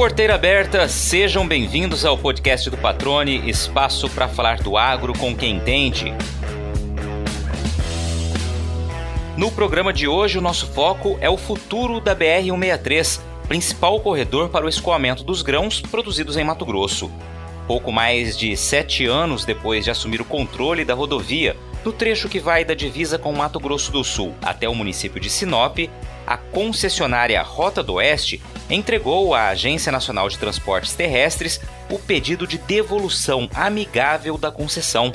Porteira aberta, sejam bem-vindos ao podcast do Patrone, espaço para falar do agro com quem entende. No programa de hoje, o nosso foco é o futuro da BR-163, principal corredor para o escoamento dos grãos produzidos em Mato Grosso. Pouco mais de sete anos depois de assumir o controle da rodovia, no trecho que vai da divisa com Mato Grosso do Sul até o município de Sinop, a concessionária Rota do Oeste entregou à Agência Nacional de Transportes Terrestres o pedido de devolução amigável da concessão.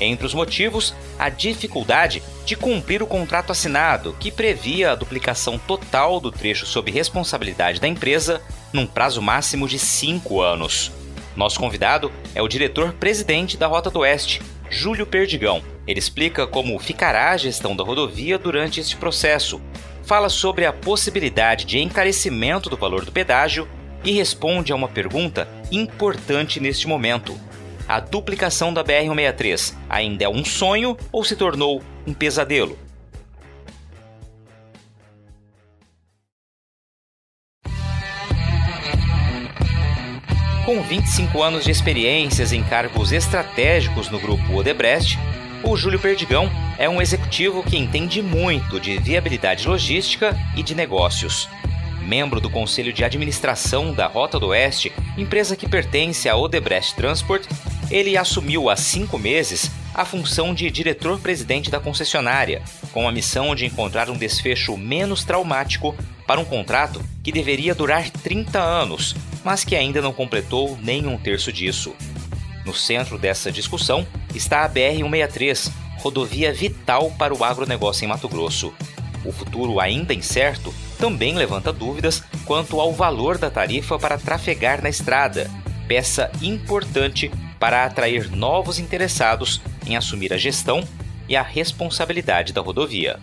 Entre os motivos, a dificuldade de cumprir o contrato assinado, que previa a duplicação total do trecho sob responsabilidade da empresa num prazo máximo de cinco anos. Nosso convidado é o diretor-presidente da Rota do Oeste, Júlio Perdigão. Ele explica como ficará a gestão da rodovia durante este processo, fala sobre a possibilidade de encarecimento do valor do pedágio e responde a uma pergunta importante neste momento. A duplicação da BR-163 ainda é um sonho ou se tornou um pesadelo? Com 25 anos de experiências em cargos estratégicos no grupo Odebrecht, o Júlio Perdigão é um executivo que entende muito de viabilidade logística e de negócios. Membro do Conselho de Administração da Rota do Oeste, empresa que pertence à Odebrecht Transport, ele assumiu há cinco meses a função de diretor-presidente da concessionária, com a missão de encontrar um desfecho menos traumático para um contrato que deveria durar 30 anos, mas que ainda não completou nem um terço disso. No centro dessa discussão está a BR-163, rodovia vital para o agronegócio em Mato Grosso. O futuro ainda incerto também levanta dúvidas quanto ao valor da tarifa para trafegar na estrada, peça importante para atrair novos interessados em assumir a gestão e a responsabilidade da rodovia.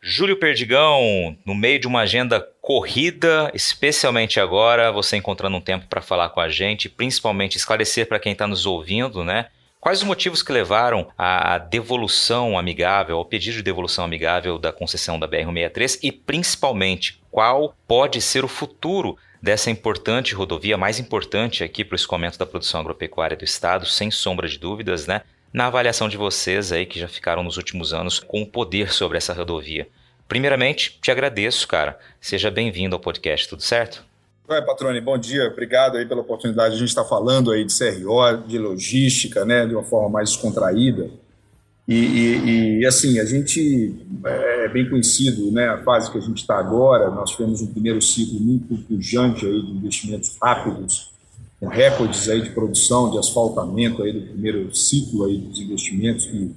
Júlio Perdigão, no meio de uma agenda corrida, especialmente agora, você encontrando um tempo para falar com a gente, principalmente esclarecer para quem está nos ouvindo, né? Quais os motivos que levaram à devolução amigável, ao pedido de devolução amigável da concessão da BR-163 e, principalmente, qual pode ser o futuro dessa importante rodovia, mais importante aqui para o escoamento da produção agropecuária do Estado, sem sombra de dúvidas, né? Na avaliação de vocês aí que já ficaram nos últimos anos com o poder sobre essa rodovia. Primeiramente, te agradeço, cara. Seja bem-vindo ao podcast, tudo certo? Oi, Patrone, bom dia. Obrigado aí pela oportunidade. A gente está falando aí de CRO, de logística, né, de uma forma mais descontraída. E, e, e, assim, a gente é, é bem conhecido, né, a fase que a gente está agora. Nós tivemos um primeiro ciclo muito pujante aí de investimentos rápidos, com recordes aí de produção, de asfaltamento aí do primeiro ciclo aí dos investimentos que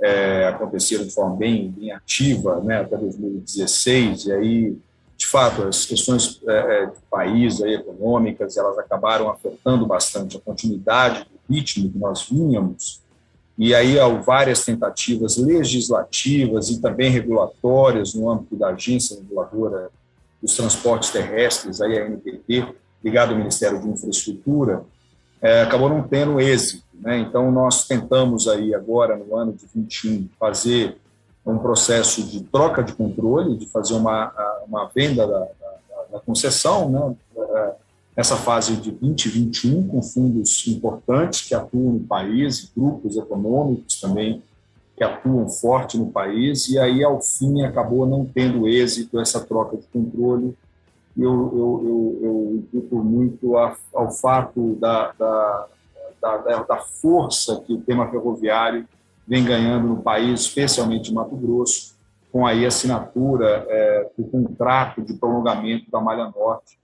é, aconteceram de forma bem, bem ativa, né, até 2016. E aí, de fato, as questões é, é, país aí, econômicas, elas acabaram afetando bastante a continuidade do ritmo que nós vínhamos e aí há várias tentativas legislativas e também regulatórias no âmbito da agência reguladora dos transportes terrestres, aí a NTT, ligado ao Ministério de Infraestrutura, é, acabou não tendo êxito. Né? Então, nós tentamos aí agora, no ano de 21, fazer um processo de troca de controle, de fazer uma, uma venda da, da, da concessão, né? nessa fase de 2021, com fundos importantes que atuam no país, grupos econômicos também que atuam forte no país, e aí, ao fim, acabou não tendo êxito essa troca de controle. Eu, eu, eu, imputo muito a, ao fato da, da, da, da força que o tema ferroviário vem ganhando no país, especialmente em Mato Grosso, com aí a assinatura é, do contrato de prolongamento da Malha Norte,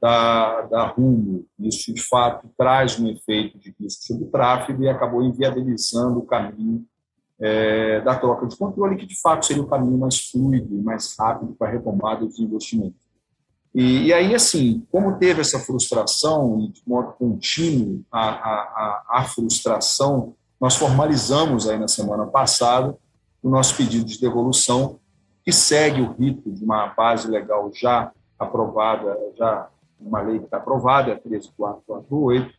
da, da Rumo. Isso, de fato, traz um efeito de risco sobre o tráfego e acabou inviabilizando o caminho é, da troca de controle, que, de fato, seria o caminho mais fluido e mais rápido para a retomada dos investimentos. E, e, aí, assim, como teve essa frustração, e de modo contínuo a, a, a, frustração, nós formalizamos aí na semana passada o nosso pedido de devolução, que segue o rito de uma base legal já aprovada, já uma lei que está aprovada, a 13448,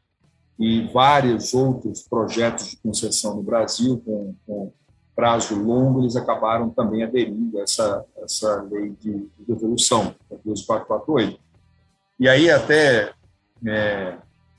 e vários outros projetos de concessão no Brasil com, com prazo longo, eles acabaram também aderindo a essa, essa lei de, de devolução. 12448. E aí até, é,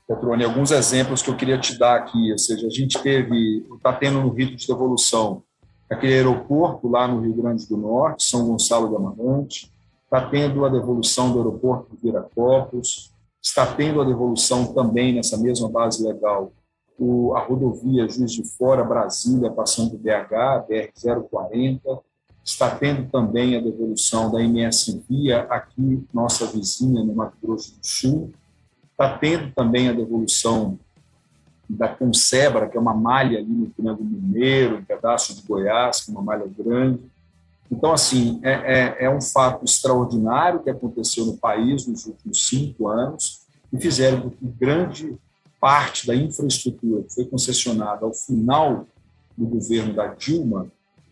Petrone, alguns exemplos que eu queria te dar aqui, ou seja, a gente teve, está tendo no rito de devolução aquele aeroporto lá no Rio Grande do Norte, São Gonçalo do Amarante, está tendo a devolução do aeroporto de Viracopos, está tendo a devolução também nessa mesma base legal o, a rodovia Juiz de Fora, Brasília, passando do BH, BR-040, está tendo também a devolução da MS Via, aqui, nossa vizinha, no Mato Grosso do Sul, está tendo também a devolução da Concebra, que é uma malha ali no Triângulo Mineiro, um pedaço de Goiás, que é uma malha grande. Então, assim, é, é, é, um fato extraordinário que aconteceu no país nos últimos cinco anos e fizeram com que grande parte da infraestrutura que foi concessionada ao final do governo da Dilma,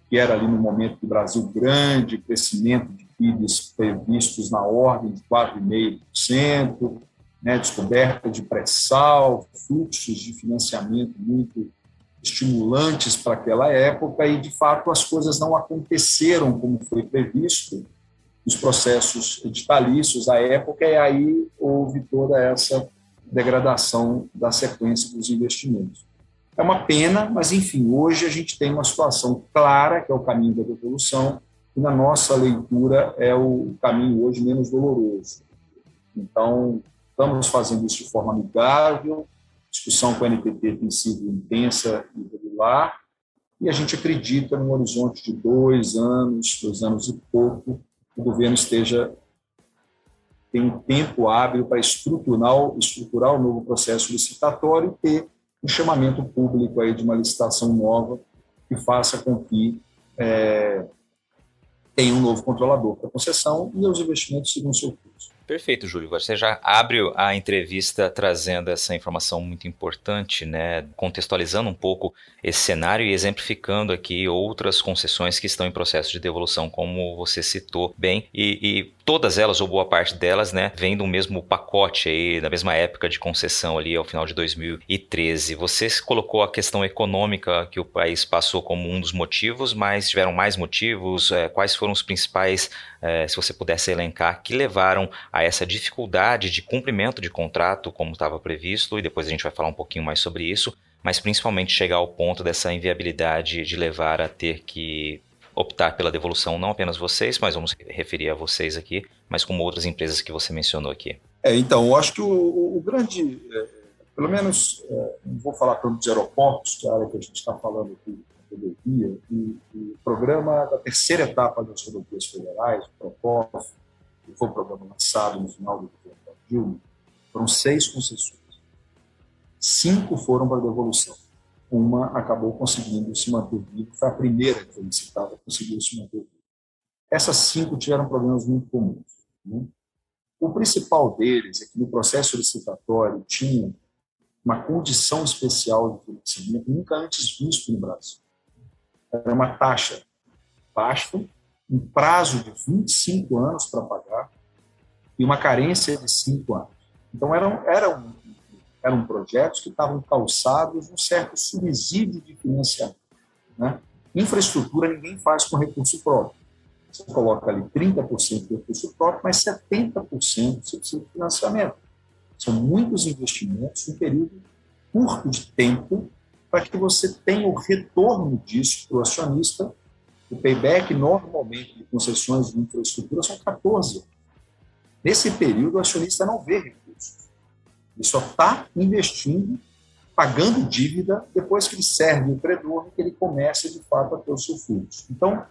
que era ali no momento do Brasil grande, crescimento de PIBs previstos na ordem de 4,5%, né, descoberta de pré-sal, fluxos de financiamento muito estimulantes para aquela época e, de fato, as coisas não aconteceram como foi previsto. Nos processos editalícios à época e aí houve toda essa degradação da sequência dos investimentos. É uma pena, mas, enfim, hoje a gente tem uma situação clara, que é o caminho da devolução, e na nossa leitura é o caminho hoje menos doloroso. Então, estamos fazendo isso de forma amigável, discussão com a NPT tem sido intensa e regular, e a gente acredita num horizonte de dois anos, dois anos e pouco, o governo esteja tem um tempo hábil para estruturar, estruturar o novo processo licitatório e ter um chamamento público aí de uma licitação nova que faça com que é, tenha um novo controlador para a concessão e os investimentos sigam seu curso. Perfeito, Júlio. Você já abre a entrevista trazendo essa informação muito importante, né? contextualizando um pouco esse cenário e exemplificando aqui outras concessões que estão em processo de devolução, como você citou bem. E, e todas elas, ou boa parte delas, né, vem do mesmo pacote aí, da mesma época de concessão ali ao final de 2013. Você colocou a questão econômica que o país passou como um dos motivos, mas tiveram mais motivos? É, quais foram os principais, é, se você pudesse elencar, que levaram a essa dificuldade de cumprimento de contrato como estava previsto? E depois a gente vai falar um pouquinho mais sobre isso mas principalmente chegar ao ponto dessa inviabilidade de levar a ter que optar pela devolução, não apenas vocês, mas vamos referir a vocês aqui, mas como outras empresas que você mencionou aqui. É, então, eu acho que o, o grande, é, pelo menos, é, não vou falar tanto dos aeroportos, que é a área que a gente está falando aqui, rodovia, e, e, o programa da terceira etapa das rodovias federais, o PROPOF, que foi o programa lançado no final do governo da Dilma, foram seis concessões. Cinco foram para devolução uma acabou conseguindo se manter viva, foi a primeira que foi licitada, conseguiu se manter viva. Essas cinco tiveram problemas muito comuns. Né? O principal deles é que no processo licitatório tinha uma condição especial de financiamento nunca antes visto no Brasil. Era uma taxa baixa, um prazo de 25 anos para pagar e uma carência de 5 anos. Então, era, era um, eram projetos que estavam calçados um certo subsídio de financiamento. Né? Infraestrutura ninguém faz com recurso próprio. Você coloca ali 30% de recurso próprio, mas 70% você precisa de financiamento. São muitos investimentos um período curto de tempo para que você tenha o retorno disso para o acionista. O payback, normalmente, de concessões de infraestrutura são 14 Nesse período, o acionista não vê recursos. Ele só está investindo, pagando dívida, depois que ele serve o credor que ele começa, de fato, a ter o seu fluxo. Então,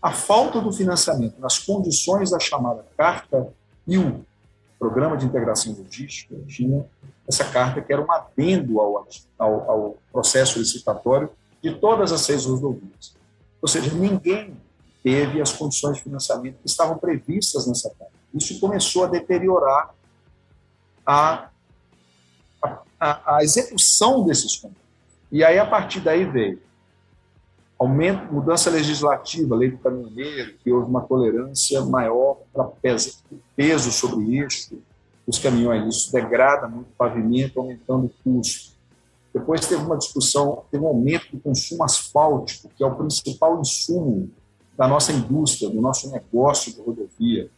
a falta do financiamento nas condições da chamada Carta e o Programa de Integração Logística tinha essa carta que era um adendo ao, ao, ao processo licitatório de todas as seis rodovias. Ou seja, ninguém teve as condições de financiamento que estavam previstas nessa carta. Isso começou a deteriorar a a, a execução desses contratos. E aí, a partir daí, veio aumento, mudança legislativa, lei do caminhoneiro, que houve uma tolerância maior para peso, peso sobre eixo dos caminhões. Isso degrada muito o pavimento, aumentando o custo. Depois teve uma discussão, teve um aumento do consumo asfáltico, que é o principal insumo da nossa indústria, do nosso negócio de rodovia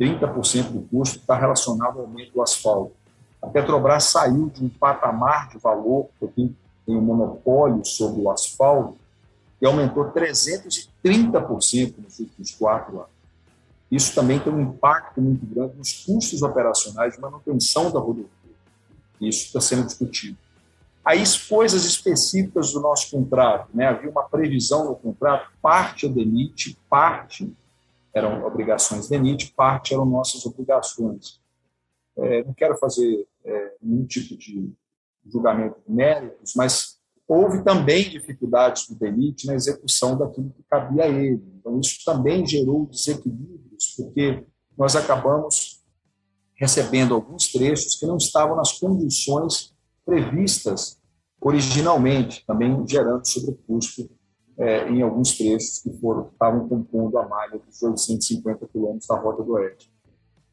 30% do custo está relacionado ao aumento do asfalto. A Petrobras saiu de um patamar de valor, que tem, tem um monopólio sobre o asfalto, e aumentou 330% nos últimos quatro anos. Isso também tem um impacto muito grande nos custos operacionais de manutenção da rodovia. Isso está sendo discutido. Aí, coisas específicas do nosso contrato. Né? Havia uma previsão no contrato, parte é DENIT, parte eram obrigações DENIT, parte eram nossas obrigações. É, não quero fazer é, nenhum tipo de julgamento de méritos, mas houve também dificuldades do DENIT na execução daquilo que cabia a ele. Então, isso também gerou desequilíbrios, porque nós acabamos recebendo alguns trechos que não estavam nas condições previstas originalmente, também gerando sobrecusto é, em alguns trechos que foram estavam compondo a malha dos 850 quilômetros da Rota do Oeste.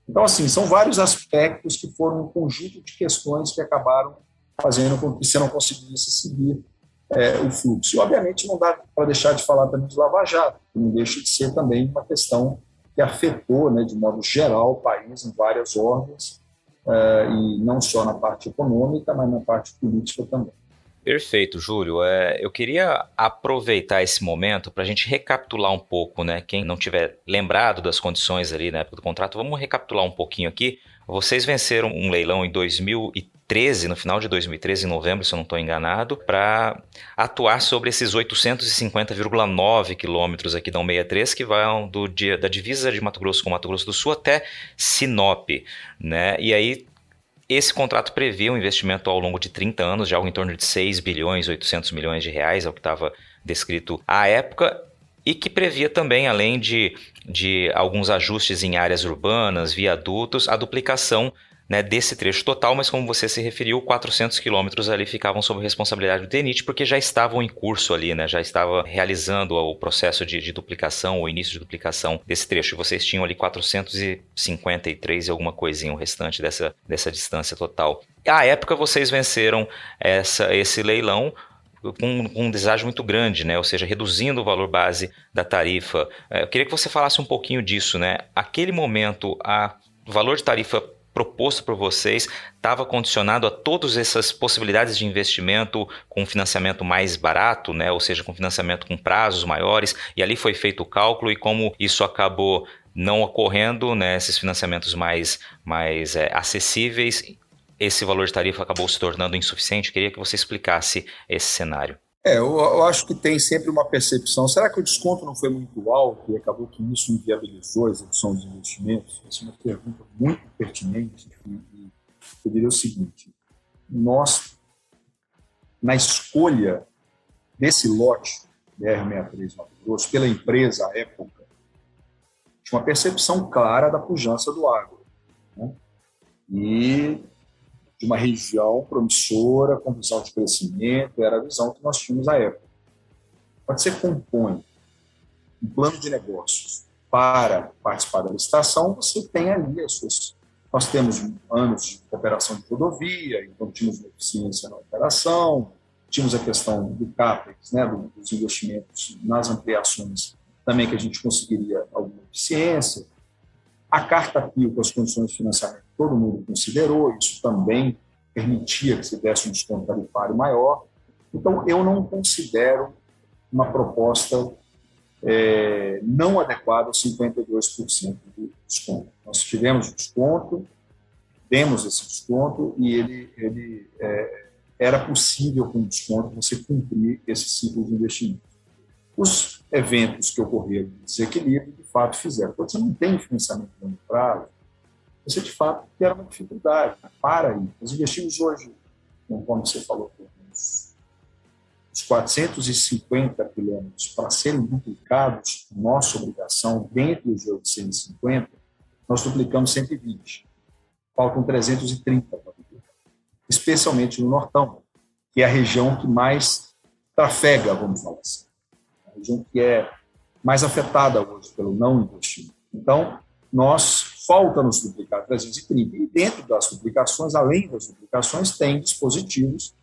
Então, assim, são vários aspectos que foram um conjunto de questões que acabaram fazendo com que você não conseguisse seguir é, o fluxo. E, obviamente, não dá para deixar de falar também de Lava Jato, que não deixa de ser também uma questão que afetou, né, de modo geral, o país em várias ordens, e não só na parte econômica, mas na parte política também. Perfeito, Júlio. É, eu queria aproveitar esse momento para a gente recapitular um pouco, né? Quem não tiver lembrado das condições ali na época do contrato, vamos recapitular um pouquinho aqui. Vocês venceram um leilão em 2013, no final de 2013, em novembro, se eu não estou enganado, para atuar sobre esses 850,9 quilômetros aqui da 163 que vão do da divisa de Mato Grosso com Mato Grosso do Sul até Sinop, né? E aí esse contrato previa um investimento ao longo de 30 anos de algo em torno de 6 bilhões 800 milhões de reais, é o que estava descrito à época, e que previa também, além de, de alguns ajustes em áreas urbanas, viadutos, a duplicação né, desse trecho total, mas como você se referiu, 400 quilômetros ali ficavam sob responsabilidade do DENIT, porque já estavam em curso ali, né, já estava realizando o processo de, de duplicação, o início de duplicação desse trecho. E vocês tinham ali 453 e alguma coisinha, o restante dessa, dessa distância total. À época, vocês venceram essa, esse leilão com, um deságio muito grande, né? ou seja, reduzindo o valor base da tarifa. É, eu queria que você falasse um pouquinho disso. Né? Aquele momento, a, valor de tarifa proposto por vocês estava condicionado a todas essas possibilidades de investimento com financiamento mais barato, né? ou seja, com financiamento com prazos maiores, e ali foi feito o cálculo, e como isso acabou não ocorrendo, né, esses financiamentos mais, mais é, acessíveis, esse valor de tarifa acabou se tornando insuficiente. Queria que você explicasse esse cenário. É, eu, eu, acho que tem sempre uma percepção. Será que o desconto não foi muito alto e acabou que isso inviabilizou a execução dos investimentos? Essa é uma pergunta muito pertinente. E, e eu diria o seguinte: nós, na escolha desse lote BR-63 Mato Grosso, pela empresa à época, tinha uma percepção clara da pujança do agro. Né? E de uma região promissora, com visão de crescimento, era a visão que nós tínhamos à época. Quando você compõe um plano de negócios para participar da licitação, você tem ali as suas. Nós temos anos de operação de rodovia, então tínhamos eficiência na operação, tínhamos a questão do CAPEX, né, dos investimentos nas ampliações, também que a gente conseguiria alguma eficiência. A carta PIO com as condições de financiamento todo mundo considerou, isso também permitia que se desse um desconto tarifário maior. Então, eu não considero uma proposta é, não adequada aos 52% de desconto. Nós tivemos desconto, demos esse desconto e ele, ele é, era possível com desconto você cumprir esse ciclo de investimento. Os eventos que ocorreram de desequilíbrio, de fato, fizeram. Quando você não tem financiamento de longo prazo, você de fato era uma dificuldade para ir. Nós investimos hoje, como você falou, uns 450 quilômetros para serem duplicados, nossa obrigação, dentro dos 850, nós duplicamos 120. Faltam 330 para duplicar. Especialmente no Nortão, que é a região que mais trafega, vamos falar assim região que é mais afetada hoje pelo não investimento. Então, nós falta nos duplicar 330. E dentro das duplicações, além das duplicações, tem dispositivos,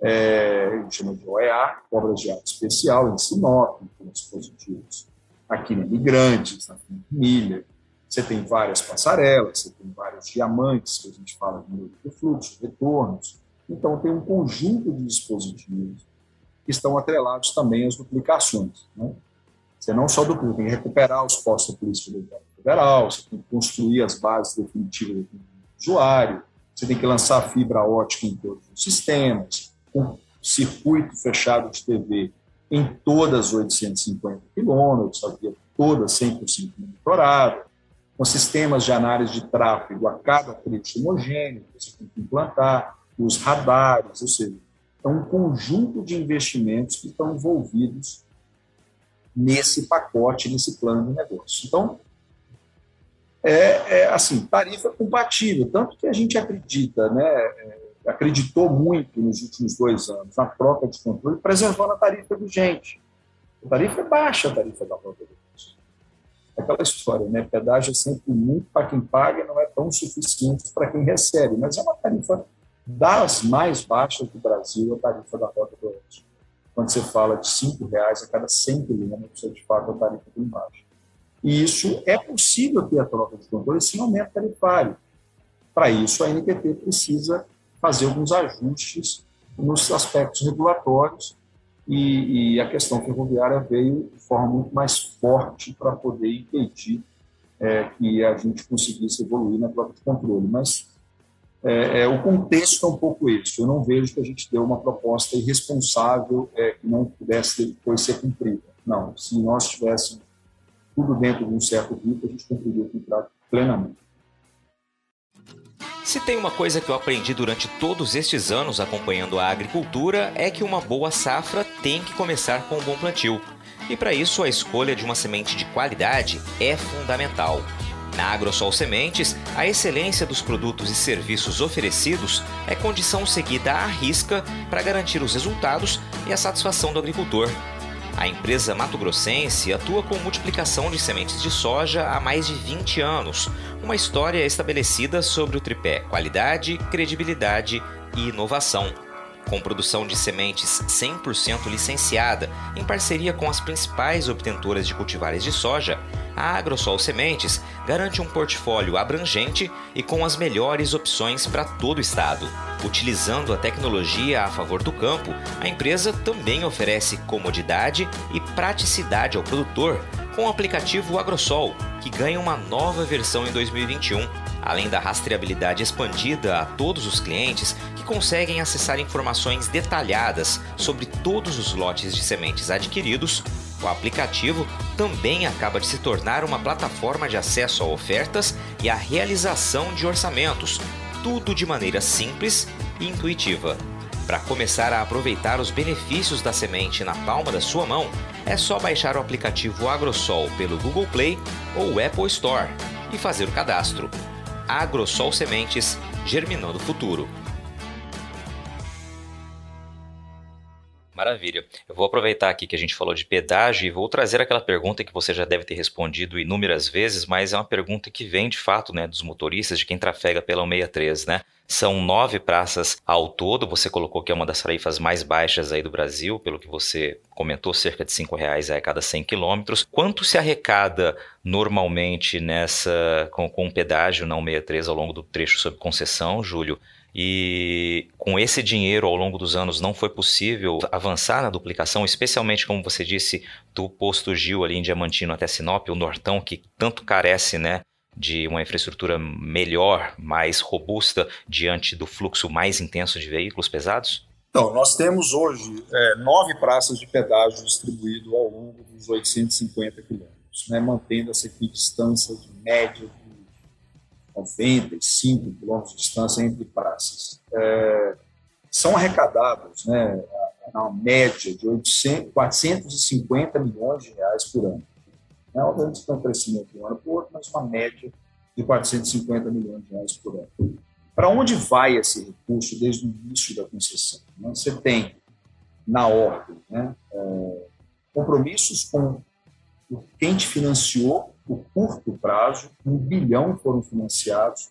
é, a gente chama de OEA, obras de arte especial, em Sinop, com dispositivos aqui na Migrantes, na Milha, Você tem várias passarelas, você tem vários diamantes, que a gente fala de fluxo, retornos. Então, tem um conjunto de dispositivos que estão atrelados também às duplicações. Né? Você não só duplica, tem que recuperar os postos políticos federal, você tem que construir as bases definitivas do usuário, você tem que lançar fibra ótica em todos os sistemas, com circuito fechado de TV em todas as 850 quilômetros, a via toda 100% monitorada, com sistemas de análise de tráfego a cada trecho homogêneo, você tem que implantar, os radares, ou seja, é um conjunto de investimentos que estão envolvidos nesse pacote, nesse plano de negócio. Então, é, é assim, tarifa compatível, tanto que a gente acredita, né, é, acreditou muito nos últimos dois anos na troca de controle, preservando a tarifa vigente. A tarifa é baixa, a tarifa da própria vigente. É aquela história, né? Pedágio é sempre muito para quem paga não é tão suficiente para quem recebe, mas é uma tarifa das mais baixas do Brasil, a tarifa da Rota do Oeste. Quando você fala de R$ reais a cada 100 quilômetros, é de fato a tarifa bem baixa. E isso é possível ter a troca de controle sem aumento tarifário. Para isso, a NPT precisa fazer alguns ajustes nos aspectos regulatórios e, e, a questão ferroviária veio de forma muito mais forte para poder impedir é, que a gente conseguisse evoluir na troca de controle. Mas é, é, o contexto é um pouco esse. Eu não vejo que a gente deu uma proposta irresponsável é, que não pudesse depois ser cumprida. Não, se nós tivéssemos tudo dentro de um certo ritmo, a gente o contrato plenamente. Se tem uma coisa que eu aprendi durante todos estes anos acompanhando a agricultura é que uma boa safra tem que começar com um bom plantio. E para isso a escolha de uma semente de qualidade é fundamental. Na AgroSol Sementes, a excelência dos produtos e serviços oferecidos é condição seguida à risca para garantir os resultados e a satisfação do agricultor. A empresa Mato Grossense atua com multiplicação de sementes de soja há mais de 20 anos, uma história estabelecida sobre o tripé qualidade, credibilidade e inovação com produção de sementes 100% licenciada, em parceria com as principais obtentoras de cultivares de soja, a AgroSol Sementes garante um portfólio abrangente e com as melhores opções para todo o estado. Utilizando a tecnologia a favor do campo, a empresa também oferece comodidade e praticidade ao produtor com o aplicativo AgroSol, que ganha uma nova versão em 2021 além da rastreabilidade expandida a todos os clientes que conseguem acessar informações detalhadas sobre todos os lotes de sementes adquiridos, o aplicativo também acaba de se tornar uma plataforma de acesso a ofertas e a realização de orçamentos, tudo de maneira simples e intuitiva. Para começar a aproveitar os benefícios da semente na palma da sua mão, é só baixar o aplicativo AgroSol pelo Google Play ou Apple Store e fazer o cadastro. AgroSol Sementes, germinando o futuro. Maravilha. Eu vou aproveitar aqui que a gente falou de pedágio e vou trazer aquela pergunta que você já deve ter respondido inúmeras vezes, mas é uma pergunta que vem de fato né, dos motoristas, de quem trafega pela 163, né? São nove praças ao todo. Você colocou que é uma das tarifas mais baixas aí do Brasil, pelo que você comentou, cerca de cinco reais a cada 100 quilômetros. Quanto se arrecada normalmente nessa com, com pedágio na 163 ao longo do trecho sob concessão, Júlio? E com esse dinheiro ao longo dos anos não foi possível avançar na duplicação, especialmente como você disse, do posto Gil ali em Diamantino até Sinop, o Nortão, que tanto carece, né? De uma infraestrutura melhor, mais robusta diante do fluxo mais intenso de veículos pesados? Então, nós temos hoje é, nove praças de pedágio distribuído ao longo dos 850 quilômetros, né, mantendo essa equidistância de média 95 quilômetros de distância entre praças. É, são arrecadados, né, na média de 800, 450 milhões de reais por ano. Né, obviamente, tem um crescimento de um ano para o outro, mas uma média de 450 milhões de reais por ano. Para onde vai esse recurso desde o início da concessão? Né? Você tem, na ordem, né, é, compromissos com quem te financiou o curto prazo, um bilhão foram financiados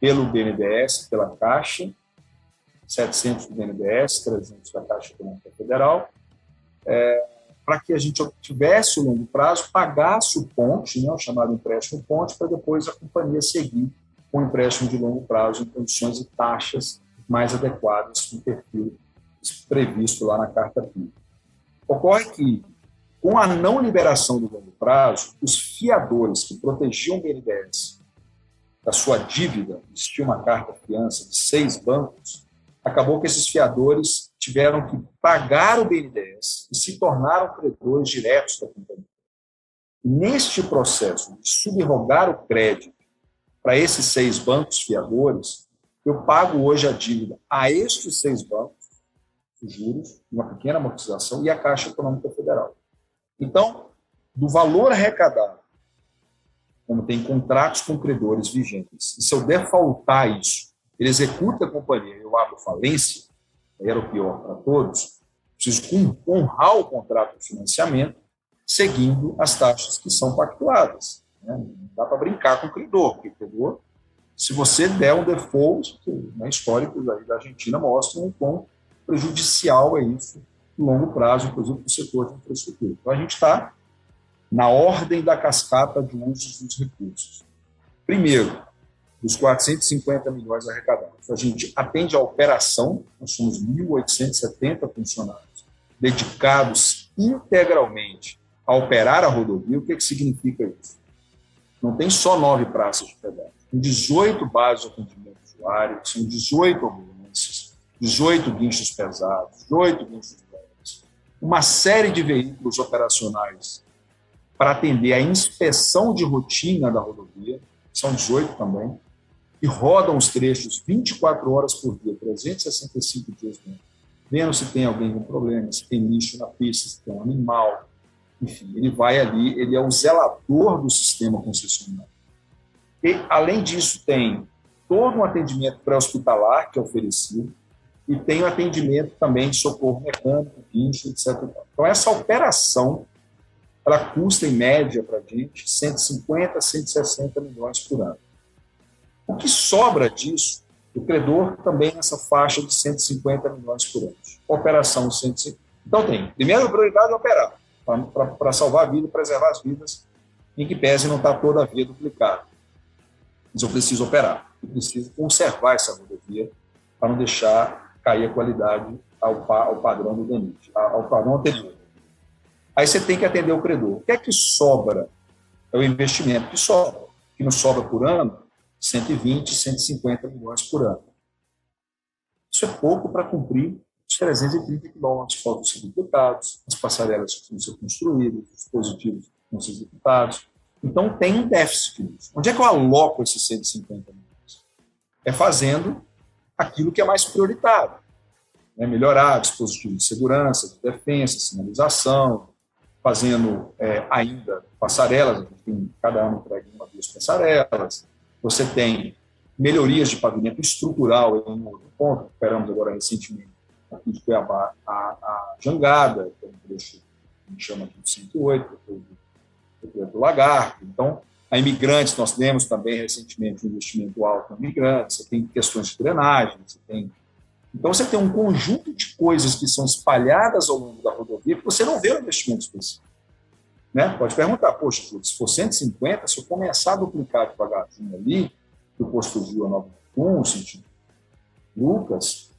pelo BNDES, pela Caixa, 700 do BNDES, 300 da Caixa Econômica Federal, é, para que a gente tivesse o longo prazo, pagasse o ponte, né, o chamado empréstimo ponte, para depois a companhia seguir com o empréstimo de longo prazo em condições e taxas mais adequadas com o perfil previsto lá na carta PIB. Ocorre que, com a não liberação do longo prazo, os fiadores que protegiam o BNDES da sua dívida, existia uma carta fiança de seis bancos, acabou que esses fiadores tiveram que pagar o BNDES e se tornaram credores diretos da companhia. Neste processo de subrogar o crédito para esses seis bancos fiadores, eu pago hoje a dívida a estes seis bancos, os juros, uma pequena amortização, e a Caixa Econômica Federal. Então, do valor arrecadado, como tem contratos com credores vigentes, e se eu defaultar isso, ele executa a companhia, eu abro falência, era o pior para todos, preciso honrar o contrato de financiamento seguindo as taxas que são pactuadas. Né? Não dá para brincar com o credor, porque o credor, se você der um default, né, históricos da Argentina mostram o quão prejudicial é isso no longo prazo, inclusive para o setor de infraestrutura. Então, a gente está na ordem da cascata de usos dos recursos. Primeiro, dos 450 milhões arrecadados. A gente atende à operação, nós somos 1.870 funcionários dedicados integralmente a operar a rodovia. O que, que significa isso? Não tem só nove praças de pedágio, tem 18 bases de atendimento usuário, são 18 ambulâncias, 18 guinchos pesados, 18 guinchos leves, uma série de veículos operacionais para atender a inspeção de rotina da rodovia, são 18 também, e rodam os trechos 24 horas por dia, 365 dias no ano, vendo se tem alguém com problema, se tem lixo na pista, se tem um animal. Enfim, ele vai ali, ele é o zelador do sistema concessionário. E, além disso, tem todo um atendimento pré-hospitalar que é oferecido, e tem o atendimento também de socorro mecânico, guincho, etc. Então, essa operação ela custa, em média, para a gente, 150 a 160 milhões por ano. O que sobra disso, o credor também nessa faixa de 150 milhões por ano. Operação 150. Então tem, primeira prioridade é operar, para salvar a vida, preservar as vidas, em que pese não está toda a via duplicada. Mas eu preciso operar, eu preciso conservar essa rodovia para não deixar cair a qualidade ao, ao padrão do DENIT, ao padrão anterior. Aí você tem que atender o credor. O que é que sobra? É o investimento que sobra. Que não sobra por ano 120, 150 milhões por ano. Isso é pouco para cumprir os 330 quilômetros que faltam ser duplicados, as passarelas que vão ser construídas, os dispositivos que vão ser executados. Então, tem um déficit nisso. Onde é que eu aloco esses 150 milhões? É fazendo aquilo que é mais prioritário. Né? Melhorar dispositivos de segurança, de defesa, sinalização, fazendo é, ainda passarelas, tem cada ano entregue uma, duas passarelas, você tem melhorias de pavimento estrutural em um ponto, operamos agora recentemente aqui de Cuiabá a, a Jangada, que é um trecho que a gente chama aqui de 108, depois do, do Lagarto. Então, a imigrantes, nós temos também recentemente um investimento alto em imigrantes, você tem questões de drenagem, você tem... Então, você tem um conjunto de coisas que são espalhadas ao longo da rodovia que você não vê o investimento específico. Né? Pode perguntar, poxa, se for 150, se eu começar a duplicar devagarzinho ali, do posto Gil a Nova Lucas,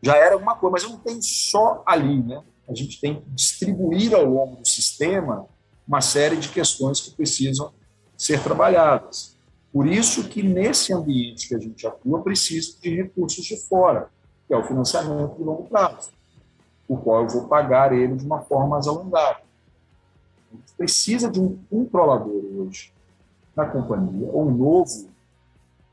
já era alguma coisa, mas eu não tenho só ali, né? A gente tem que distribuir ao longo do sistema uma série de questões que precisam ser trabalhadas. Por isso que nesse ambiente que a gente atua, precisa de recursos de fora, que é o financiamento de longo prazo, o qual eu vou pagar ele de uma forma mais alongada precisa de um controlador hoje na companhia, ou um novo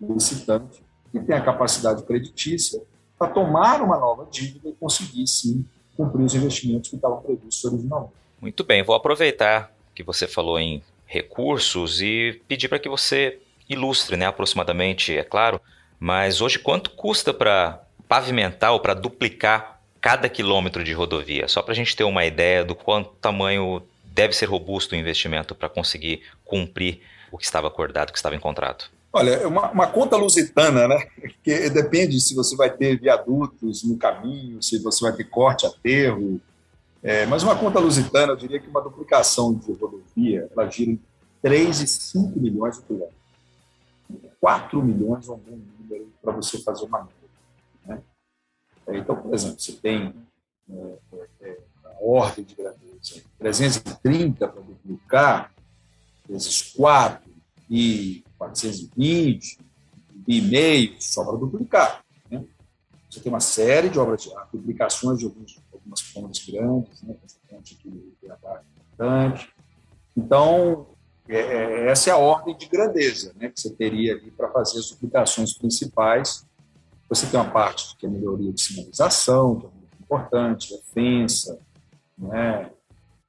licitante, que tenha capacidade creditícia para tomar uma nova dívida e conseguir, sim, cumprir os investimentos que estavam previstos originalmente. Muito bem, vou aproveitar que você falou em recursos e pedir para que você ilustre, né, aproximadamente, é claro, mas hoje quanto custa para pavimentar ou para duplicar cada quilômetro de rodovia? Só para a gente ter uma ideia do quanto tamanho deve ser robusto o investimento para conseguir cumprir o que estava acordado, o que estava em contrato? Olha, é uma, uma, conta lusitana, né? Que depende se você vai ter viadutos no caminho, se você vai ter corte, aterro, É, mas uma conta lusitana, eu diria que uma duplicação de rodovia, ela gira em 3 e 5 milhões de quilômetros. 4 milhões é um bom número para você fazer uma média. Né? É, então, por exemplo, você tem é, é, ordem de grandeza 330 para duplicar, vezes 4 e 420 e meio, só para duplicar. Né? Você tem uma série de obras de duplicações de alguns algumas pontes grandes, né, essa aqui é importante. Então, é, é, essa é a ordem de grandeza né, que você teria ali para fazer as duplicações principais. Você tem uma parte que é melhoria de sinalização, que é muito importante, defensa. Né?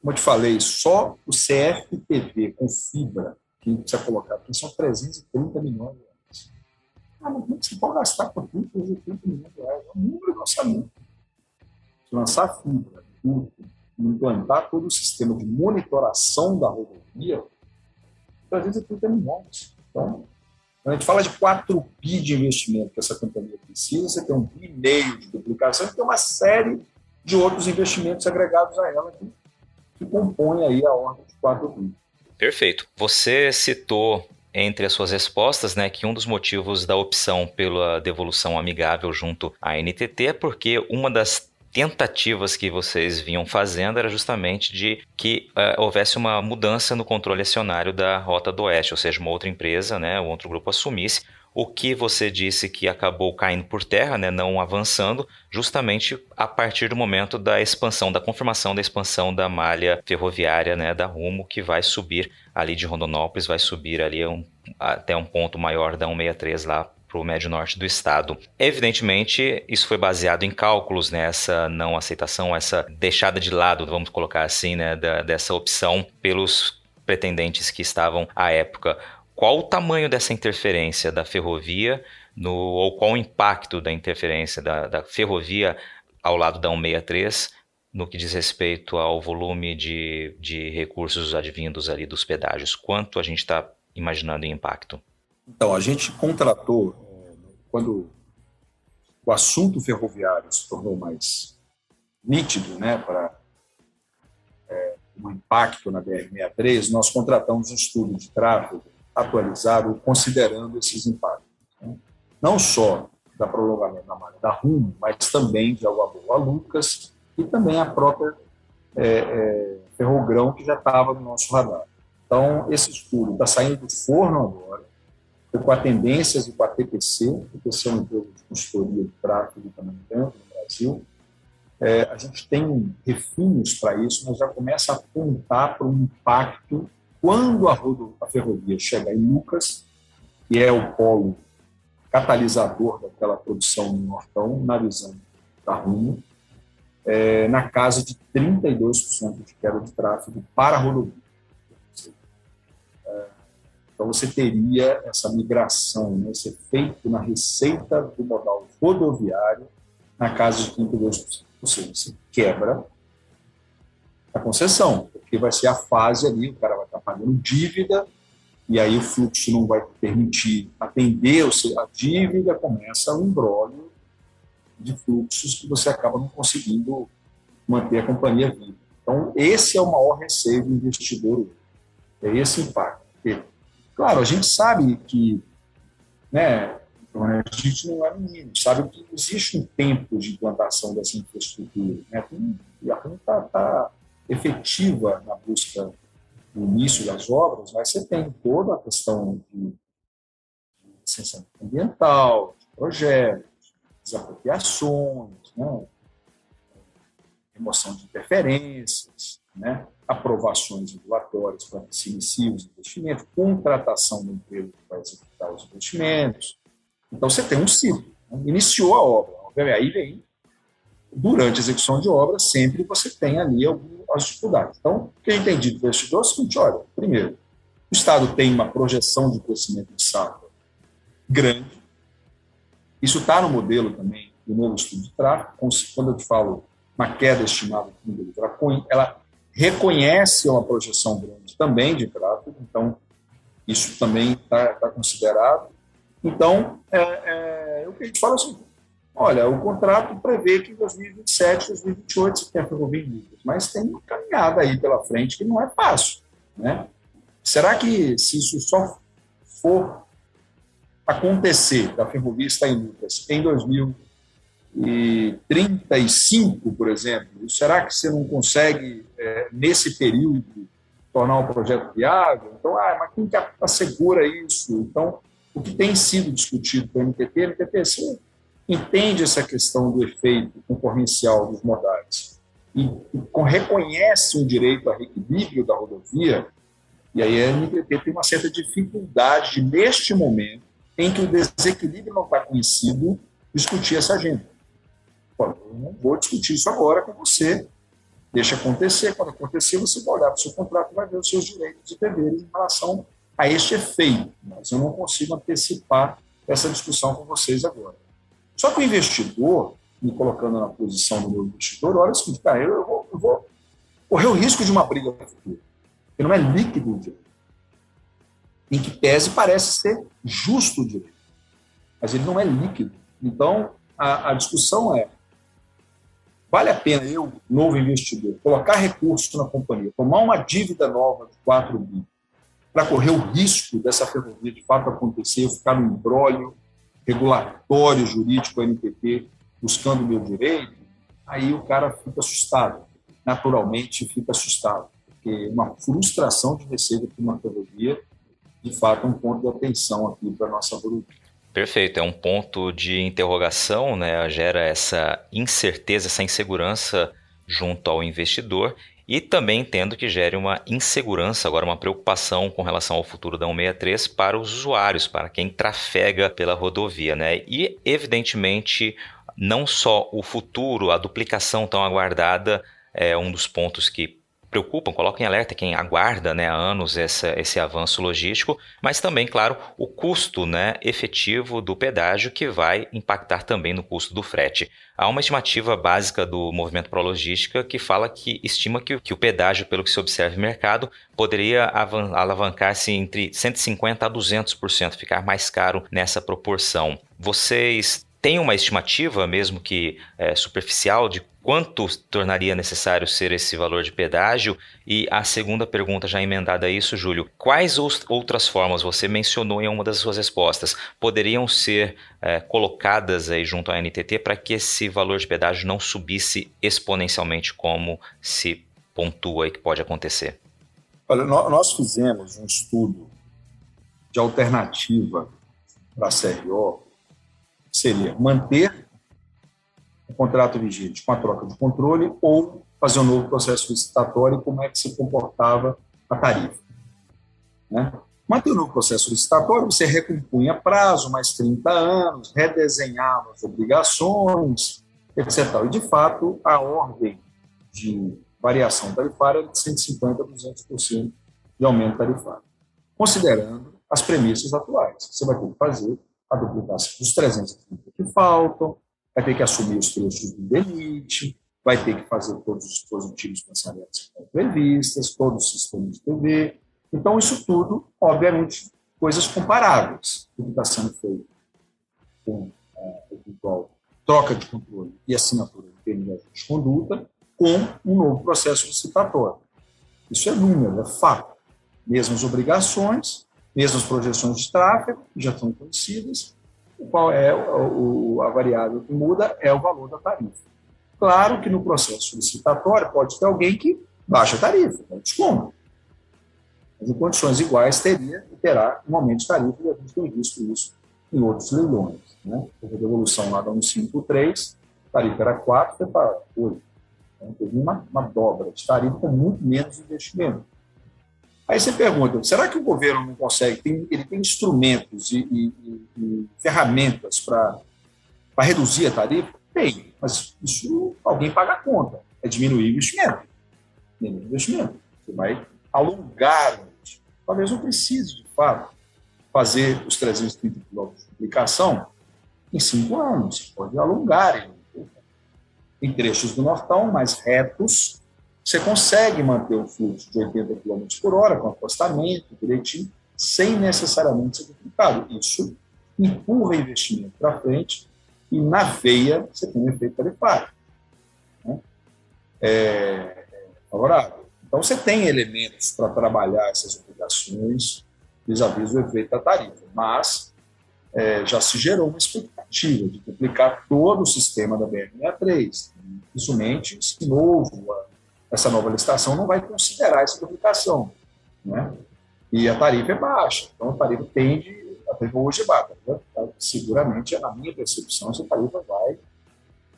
Como eu te falei, só o CFTV com fibra que precisa colocar aqui são 330 milhões de reais. Ah, você pode gastar por 330 milhões de reais? É um número de orçamento lançar fibra, implantar todo o sistema de monitoração da rodovia, 330 milhões. Então, quando a gente fala de 4 bi de investimento que essa companhia precisa, você tem um bi e meio de duplicação e tem uma série de outros investimentos agregados a ela que, que compõem aí a ordem de 4 bi. Perfeito. Você citou entre as suas respostas, né, que um dos motivos da opção pela devolução amigável junto à NTT é porque uma das tentativas que vocês vinham fazendo era justamente de que uh, houvesse uma mudança no controle acionário da Rota do Oeste, ou seja, uma outra empresa, né, um outro grupo assumisse. O que você disse que acabou caindo por terra, né, não avançando, justamente a partir do momento da expansão, da confirmação da expansão da malha ferroviária né, da Rumo, que vai subir ali de Rondonópolis, vai subir ali um, até um ponto maior da 163 lá para o médio norte do estado. Evidentemente, isso foi baseado em cálculos, né, não aceitação, essa deixada de lado, vamos colocar assim, né, da, dessa opção pelos pretendentes que estavam à época. Qual o tamanho dessa interferência da ferrovia no, ou qual o impacto da interferência da, da ferrovia ao lado da 163 no que diz respeito ao volume de, de recursos advindos ali dos pedágios? Quanto a gente está imaginando em impacto? Então, a gente contratou quando o assunto ferroviário se tornou mais nítido, né, para é, um impacto na BR-63, nós contratamos um estudo de tráfego atualizado considerando esses impactos. Né? Não só da prolongamento da malha da Rumo, mas também de Boa Lucas e também a própria é, é, Ferrogrão, que já estava no nosso radar. Então, esse estudo está saindo do forno agora, com a Tendências e com a TPC, a TPC é uma empresa de consultoria de tráfego também dentro no Brasil. É, a gente tem refinhos para isso, mas já começa a apontar para um impacto quando a, rodo, a ferrovia chega em Lucas, que é o polo catalisador daquela produção no Nortão, na visão da Rumo, é, na casa de 32% de queda de tráfego para a rodovia. Então, você teria essa migração, né, esse efeito na receita do modal rodoviário na casa de 32%. Ou seja, você quebra a concessão, porque vai ser a fase ali, o cara vai estar pagando dívida, e aí o fluxo não vai permitir atender a dívida, começa um embrólio de fluxos que você acaba não conseguindo manter a companhia viva. Então, esse é o maior receio do investidor, é esse impacto. Porque Claro, a gente sabe que, né, a gente não é menino, sabe que existe um tempo de implantação dessa infraestrutura, né, e a RUM está tá efetiva na busca do início das obras, mas você tem toda a questão de, de licenciamento ambiental, de projetos, desapropriações, né, remoção de interferências, né, aprovações regulatórias para que se iniciem os investimentos, contratação do emprego que vai executar os investimentos. Então, você tem um ciclo. Né? Iniciou a obra. Aí vem, durante a execução de obra, sempre você tem ali algumas dificuldades. Então, o que a gente tem dito para o investidor é o seguinte, olha, primeiro, o Estado tem uma projeção de crescimento de safra grande, isso está no modelo também do novo estudo de tráfego, quando eu te falo uma queda estimada do modelo ela reconhece uma projeção grande também de tráfego, então isso também está tá considerado. Então, é, é, o que a gente fala seguinte, Olha, o contrato prevê que em 2027, 2028 se tenha ferrovia em mas tem uma caminhada aí pela frente que não é fácil. Né? Será que se isso só for acontecer da ferrovia estar em Lucas em 2035, por exemplo, será que você não consegue, nesse período, tornar o projeto viável? Então, ah, mas quem que assegura isso? Então, o que tem sido discutido pelo MTT, o MTT entende essa questão do efeito concorrencial dos modais e, e reconhece um direito a reequilíbrio da rodovia, e aí a MTT tem uma certa dificuldade, neste momento, em que o desequilíbrio não está conhecido, discutir essa agenda. eu não vou discutir isso agora com você, deixa acontecer. Quando acontecer, você vai olhar para o seu contrato e vai ver os seus direitos e deveres em relação a este efeito. Mas eu não consigo antecipar essa discussão com vocês agora. Só que o investidor, me colocando na posição do meu investidor, olha o seguinte, cara, eu vou, eu vou correr o risco de uma briga futura, que não é líquido o direito. Em que tese parece ser justo o direito, mas ele não é líquido. Então, a, a discussão é, vale a pena eu, novo investidor, colocar recurso na companhia, tomar uma dívida nova de 4 bi, para correr o risco dessa ferrovia de fato acontecer, eu ficar no embrólio regulatório jurídico NPT buscando meu direito, aí o cara fica assustado, naturalmente fica assustado, porque uma frustração de receita para uma ferrovia, de fato, é um ponto de atenção aqui para a nossa rodovia. Perfeito, é um ponto de interrogação, né? gera essa incerteza, essa insegurança junto ao investidor e também entendo que gere uma insegurança, agora uma preocupação com relação ao futuro da 163 para os usuários, para quem trafega pela rodovia, né? E evidentemente não só o futuro, a duplicação tão aguardada é um dos pontos que preocupam, colocam em alerta quem aguarda né, há anos essa, esse avanço logístico, mas também, claro, o custo né, efetivo do pedágio que vai impactar também no custo do frete. Há uma estimativa básica do Movimento Pro Logística que fala que estima que, que o pedágio, pelo que se observa no mercado, poderia alavancar-se entre 150% a 200%, ficar mais caro nessa proporção. Vocês têm uma estimativa, mesmo que é, superficial, de quanto tornaria necessário ser esse valor de pedágio? E a segunda pergunta, já emendada a isso, Júlio, quais outras formas, você mencionou em uma das suas respostas, poderiam ser é, colocadas aí junto à NTT para que esse valor de pedágio não subisse exponencialmente como se pontua e que pode acontecer? Olha, nós fizemos um estudo de alternativa para a CRO, seria manter o contrato vigente com a troca de controle ou fazer um novo processo licitatório como é que se comportava a tarifa. Né? O novo processo licitatório, você recompunha prazo, mais 30 anos, redesenhava as obrigações, etc. E, de fato, a ordem de variação tarifária era de 150% a 200% de aumento tarifário. Considerando as premissas atuais. Você vai ter que fazer a duplicação dos 330 que faltam, vai ter que assumir os preços do limite, vai ter que fazer todos os dispositivos pensamento previstas, todos os sistemas de TV. Então, isso tudo, obviamente, coisas comparáveis. O que está sendo feito com eventual troca de controle e assinatura de PNL de conduta com um novo processo licitatório. Isso é número, é fato. Mesmas obrigações, mesmas projeções de tráfego, que já estão conhecidas, qual é o, a variável que muda é o valor da tarifa. Claro que no processo licitatório pode ter alguém que baixa a tarifa, é desconto. Mas em condições iguais teria e terá um aumento de tarifa, e a gente tem visto isso em outros leilões. Né? Teve a devolução lá da 153, a tarifa era 4, foi para 8. Então, teve uma, uma dobra de tarifa com muito menos investimento. Aí você pergunta, será que o governo não consegue? Tem, ele tem instrumentos e, e, e ferramentas para reduzir a tarifa? Tem, mas isso alguém paga a conta. É diminuir o investimento. Diminuir o investimento. Você vai alongar. Talvez não precise, de fato, fazer os 330 quilômetros de duplicação em cinco anos. Você pode alongar. Em trechos do Nortão mais retos, você consegue manter o fluxo de 80 km por hora, com acostamento, direitinho, sem necessariamente ser duplicado. Isso empurra investimento para frente e na veia você tem um efeito tarifário. Né? É, favorável. Então você tem elementos para trabalhar essas obrigações vis-à-vis o efeito da tarifa, mas é, já se gerou uma expectativa de duplicar todo o sistema da BR-63. Dificilmente esse novo, essa nova licitação não vai considerar essa duplicação. Né? E a tarifa é baixa, então a tarifa tende até hoje é baixa. Né? Seguramente, na minha percepção, essa tarifa vai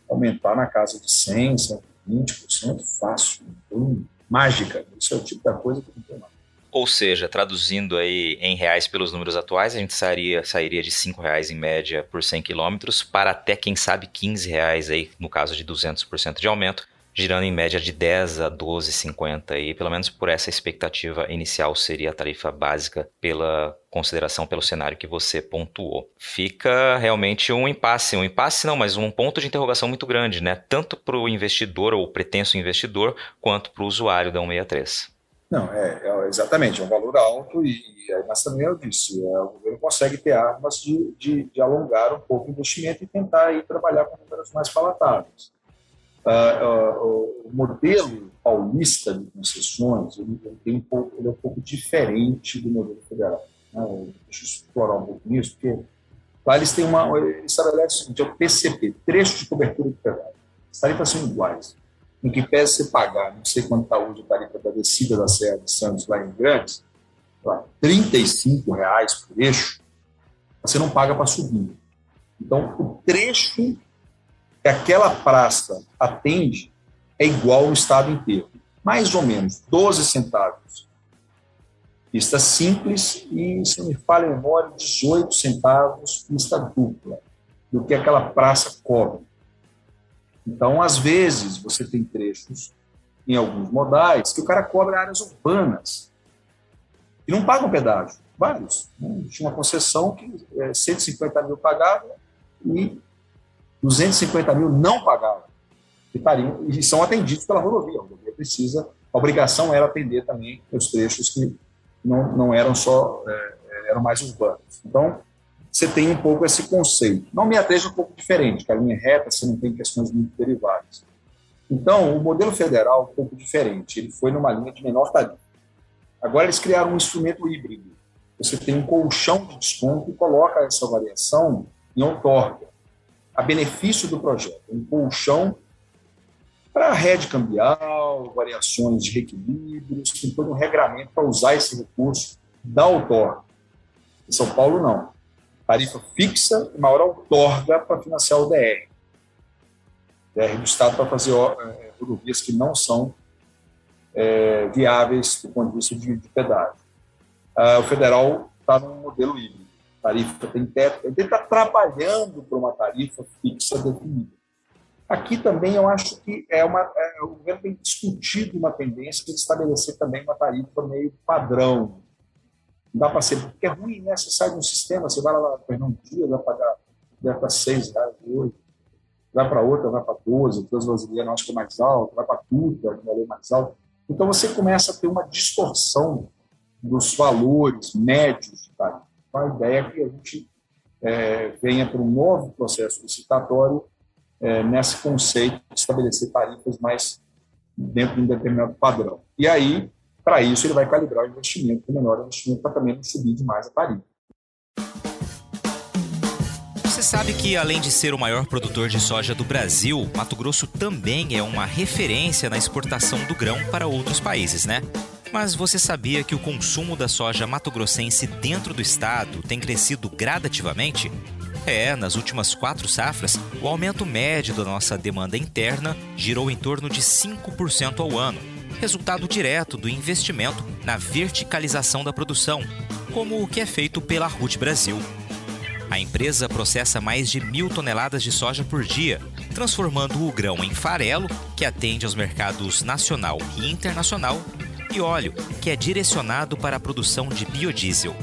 aumentar na casa de 100%, 20% fácil. Então, mágica. Isso é o tipo da coisa que não tem mais. Ou seja, traduzindo aí em reais pelos números atuais, a gente sairia, sairia de R$ reais em média por 100 quilômetros para até, quem sabe, R$ reais aí, no caso de 200% de aumento, girando em média de 10 a 12,50 e pelo menos por essa expectativa inicial seria a tarifa básica pela consideração pelo cenário que você pontuou. Fica realmente um impasse, um impasse não, mas um ponto de interrogação muito grande, né? Tanto para o investidor ou pretenso investidor, quanto para o usuário da 163. Não, é, é, exatamente, é um valor alto e, mas também eu disse, é, o governo consegue ter armas de, de, de, alongar um pouco o investimento e tentar aí trabalhar com números mais palatáveis. Uh, uh, o modelo paulista de concessões ele, tem um pouco, ele é um pouco diferente do modelo federal. Né? Deixa eu explorar um pouco nisso, porque lá eles têm uma. Eles o é o PCP, trecho de cobertura de pedágio. As tarifas são iguais. Em que pese você pagar, não sei quanto está hoje a tarifa da descida da Serra de Santos lá em Grandes, 35 reais por eixo, você não paga para subir. Então, o trecho que aquela praça atende é igual no estado inteiro. Mais ou menos 12 centavos. Pista simples e, se me falha a memória, 18 centavos pista dupla, do que aquela praça cobre. Então, às vezes, você tem trechos em alguns modais que o cara cobra áreas urbanas e não paga um pedágio. Vários. Né? Tinha uma concessão que é, 150 mil pagava e 250 mil não pagavam, e, e são atendidos pela rodovia. A rodovia precisa, a obrigação era atender também os trechos que não, não eram só, é, eram mais urbanos. Então, você tem um pouco esse conceito. Não me ateja um pouco diferente, que a linha reta você não tem questões muito derivadas. Então, o modelo federal é um pouco diferente. Ele foi numa linha de menor tarifa. Agora eles criaram um instrumento híbrido. Você tem um colchão de desconto e coloca essa variação em outorga a benefício do projeto, um colchão para rede cambial, variações de reequilíbrios, tem todo um regramento para usar esse recurso da outorga. Em São Paulo, não. Tarifa fixa e maior outorga para financiar o DR. DR do Estado para fazer é, rodovias que não são é, viáveis do ponto de vista de, de pedágio. Ah, o federal está num modelo híbrido tarifa tem teto, ele está trabalhando para uma tarifa fixa definida. Aqui também eu acho que é uma, é, o governo tem discutido uma tendência de estabelecer também uma tarifa meio padrão. Não dá para ser, porque é ruim, né? Você sai de um sistema, você vai lá para um dia, vai pagar deve para seis reais hoje, vai para outra, vai para 12, depois brasileiro acho que é mais alto, vai para tudo, vai mais alto. Então você começa a ter uma distorção dos valores médios de tarifa a ideia é que a gente é, venha para um novo processo licitatório é, nesse conceito de estabelecer tarifas mais dentro de um determinado padrão. E aí, para isso, ele vai calibrar o investimento, o menor investimento, para também não subir demais a tarifa. Você sabe que, além de ser o maior produtor de soja do Brasil, Mato Grosso também é uma referência na exportação do grão para outros países, né? Mas você sabia que o consumo da soja mato-grossense dentro do estado tem crescido gradativamente? É, nas últimas quatro safras, o aumento médio da nossa demanda interna girou em torno de 5% ao ano, resultado direto do investimento na verticalização da produção, como o que é feito pela RUT Brasil. A empresa processa mais de mil toneladas de soja por dia, transformando o grão em farelo, que atende aos mercados nacional e internacional, e óleo, que é direcionado para a produção de biodiesel.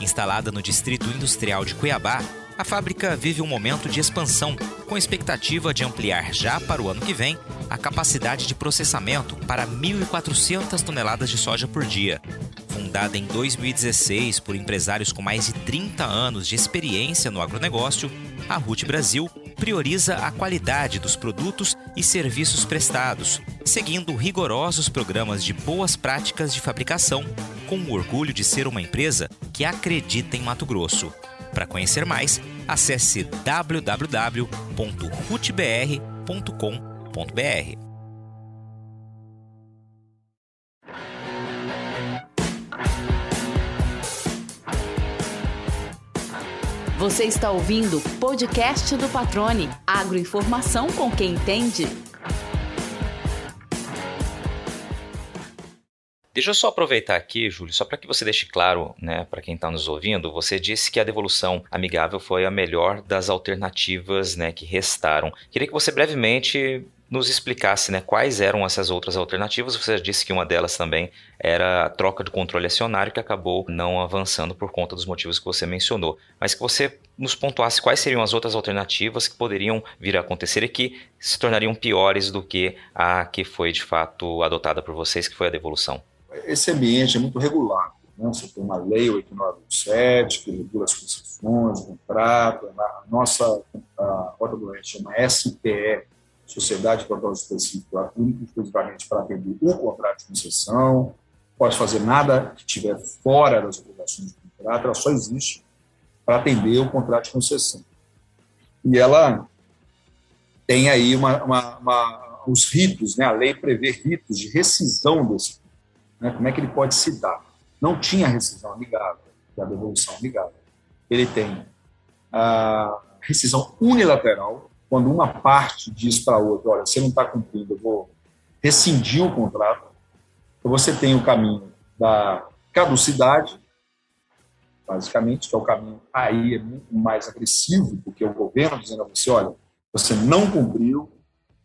Instalada no Distrito Industrial de Cuiabá, a fábrica vive um momento de expansão, com expectativa de ampliar já para o ano que vem a capacidade de processamento para 1.400 toneladas de soja por dia. Fundada em 2016 por empresários com mais de 30 anos de experiência no agronegócio, a RUT Brasil prioriza a qualidade dos produtos e serviços prestados, seguindo rigorosos programas de boas práticas de fabricação, com o orgulho de ser uma empresa que acredita em Mato Grosso. Para conhecer mais, acesse www.rutbr.com.br. Você está ouvindo o podcast do Patrone. Agroinformação com quem entende. Deixa eu só aproveitar aqui, Júlio, só para que você deixe claro, né, para quem está nos ouvindo, você disse que a devolução amigável foi a melhor das alternativas, né, que restaram. Queria que você brevemente nos explicasse né, quais eram essas outras alternativas. Você disse que uma delas também era a troca de controle acionário, que acabou não avançando por conta dos motivos que você mencionou. Mas que você nos pontuasse quais seriam as outras alternativas que poderiam vir a acontecer e que se tornariam piores do que a que foi de fato adotada por vocês, que foi a devolução. Esse ambiente é muito regulado. Né? Você tem uma lei 8917 que regula as concessões, contrato, a nossa a Oeste chama SPE, sociedade de propósito específico, única exclusivamente para atender o contrato de concessão, pode fazer nada que estiver fora das obrigações do contrato, ela só existe para atender o contrato de concessão. E ela tem aí uma, uma, uma, os ritos, né? a lei prevê ritos de rescisão desse né? como é que ele pode se dar. Não tinha rescisão amigável, que é a devolução amigável. Ele tem a rescisão unilateral, quando uma parte diz para a outra, olha, você não está cumprindo, eu vou rescindir o contrato, você tem o caminho da caducidade, basicamente, que é o caminho aí é muito mais agressivo, porque o governo dizendo a você, olha, você não cumpriu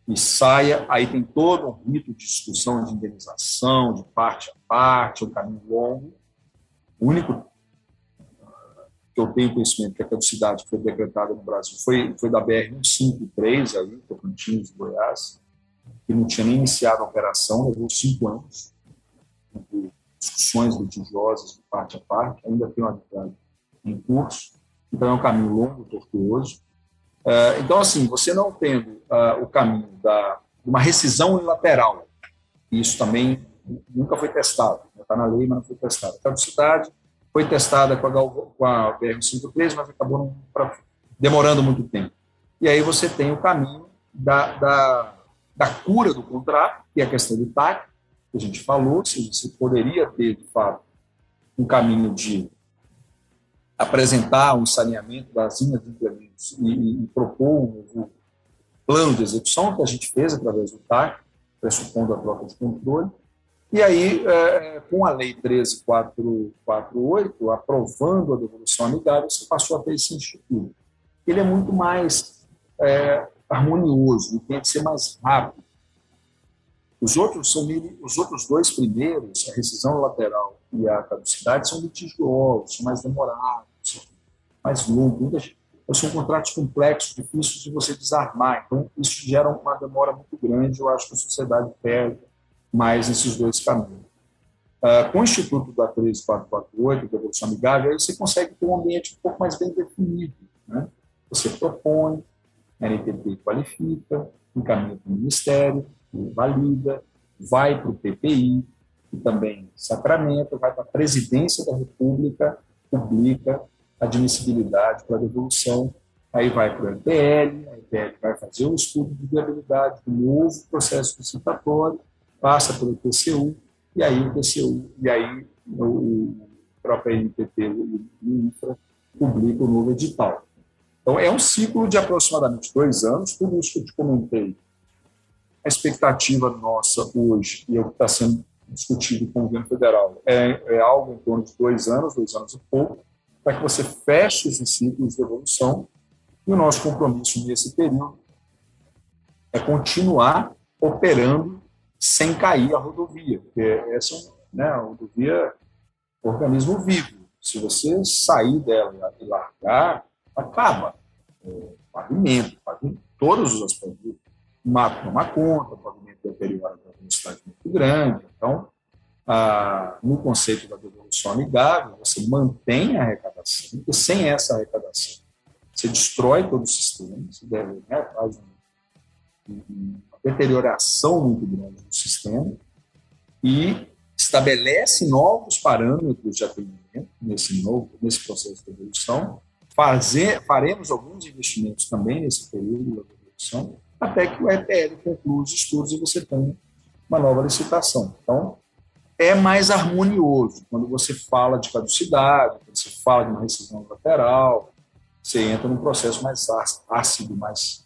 e saia, aí tem todo um rito de discussão de indenização, de parte a parte, um caminho longo. O único que eu tenho conhecimento que a caducidade foi decretada no Brasil foi, foi da BR-153, aí, Tocantins, Goiás, que não tinha nem iniciado a operação, levou cinco anos, discussões litigiosas de parte a parte, ainda tem uma arbitragem em curso, então é um caminho longo, tortuoso. É, então, assim, você não tendo uh, o caminho da, uma rescisão unilateral, isso também nunca foi testado, está na lei, mas não foi testado. A caducidade foi testada com a, com a BR-153, mas acabou não, pra, demorando muito tempo. E aí você tem o caminho da, da, da cura do contrato, que é a questão do TAC, que a gente falou, ou seja, você poderia ter, de fato, um caminho de apresentar um saneamento das linhas de implementos e, e, propor um plano de execução, que a gente fez através do TAC, pressupondo a troca de controle, e aí, é, com a Lei 13448, aprovando a devolução amigável, você passou a ter esse instituto. Ele é muito mais é, harmonioso, ele tem que ser mais rápido. Os outros, são, os outros dois primeiros, a rescisão lateral e a caducidade, são litigiosos, são mais demorados, mais longos. São contratos complexos, difíceis de você desarmar. Então, isso gera uma demora muito grande. Eu acho que a sociedade perde mais esses dois caminhos. Uh, com o Instituto da 13448, da Evolução Amigável, você consegue ter um ambiente um pouco mais bem definido. Né? Você propõe, a NTT qualifica, encaminha para o Ministério, valida, vai para o PPI, que também sacramenta, vai para a Presidência da República, publica admissibilidade para a devolução, aí vai para o MPL, a MPL vai fazer o estudo de viabilidade do novo processo licitatório, passa pelo TCU, e aí o TCU, e aí o próprio NTT, o INFRA, publica o novo edital. Então, é um ciclo de aproximadamente dois anos, tudo isso que eu te comentei. A expectativa nossa hoje, e é o que está sendo discutido com o governo federal, é, é algo em torno de dois anos, dois anos e pouco, para que você feche esses ciclos de evolução. E o nosso compromisso nesse período é continuar operando sem cair a rodovia, porque essa né, a rodovia é um organismo vivo. Se você sair dela e largar, acaba. É, pavimento, pavimento, todos os aspectos. O mato toma conta, o pavimento deteriora a velocidade muito grande. Então, no conceito da devolução amigável, você mantém a arrecadação, e sem essa arrecadação, você destrói todo o sistema, você deve, né, faz uma, uma deterioração muito grande do sistema e estabelece novos parâmetros de atendimento nesse novo nesse processo de evolução. Fazer, faremos alguns investimentos também nesse período de evolução, até que o EPL conclua os estudos e você tenha uma nova licitação. Então, é mais harmonioso quando você fala de caducidade, quando você fala de uma rescisão lateral, você entra num processo mais ácido, mais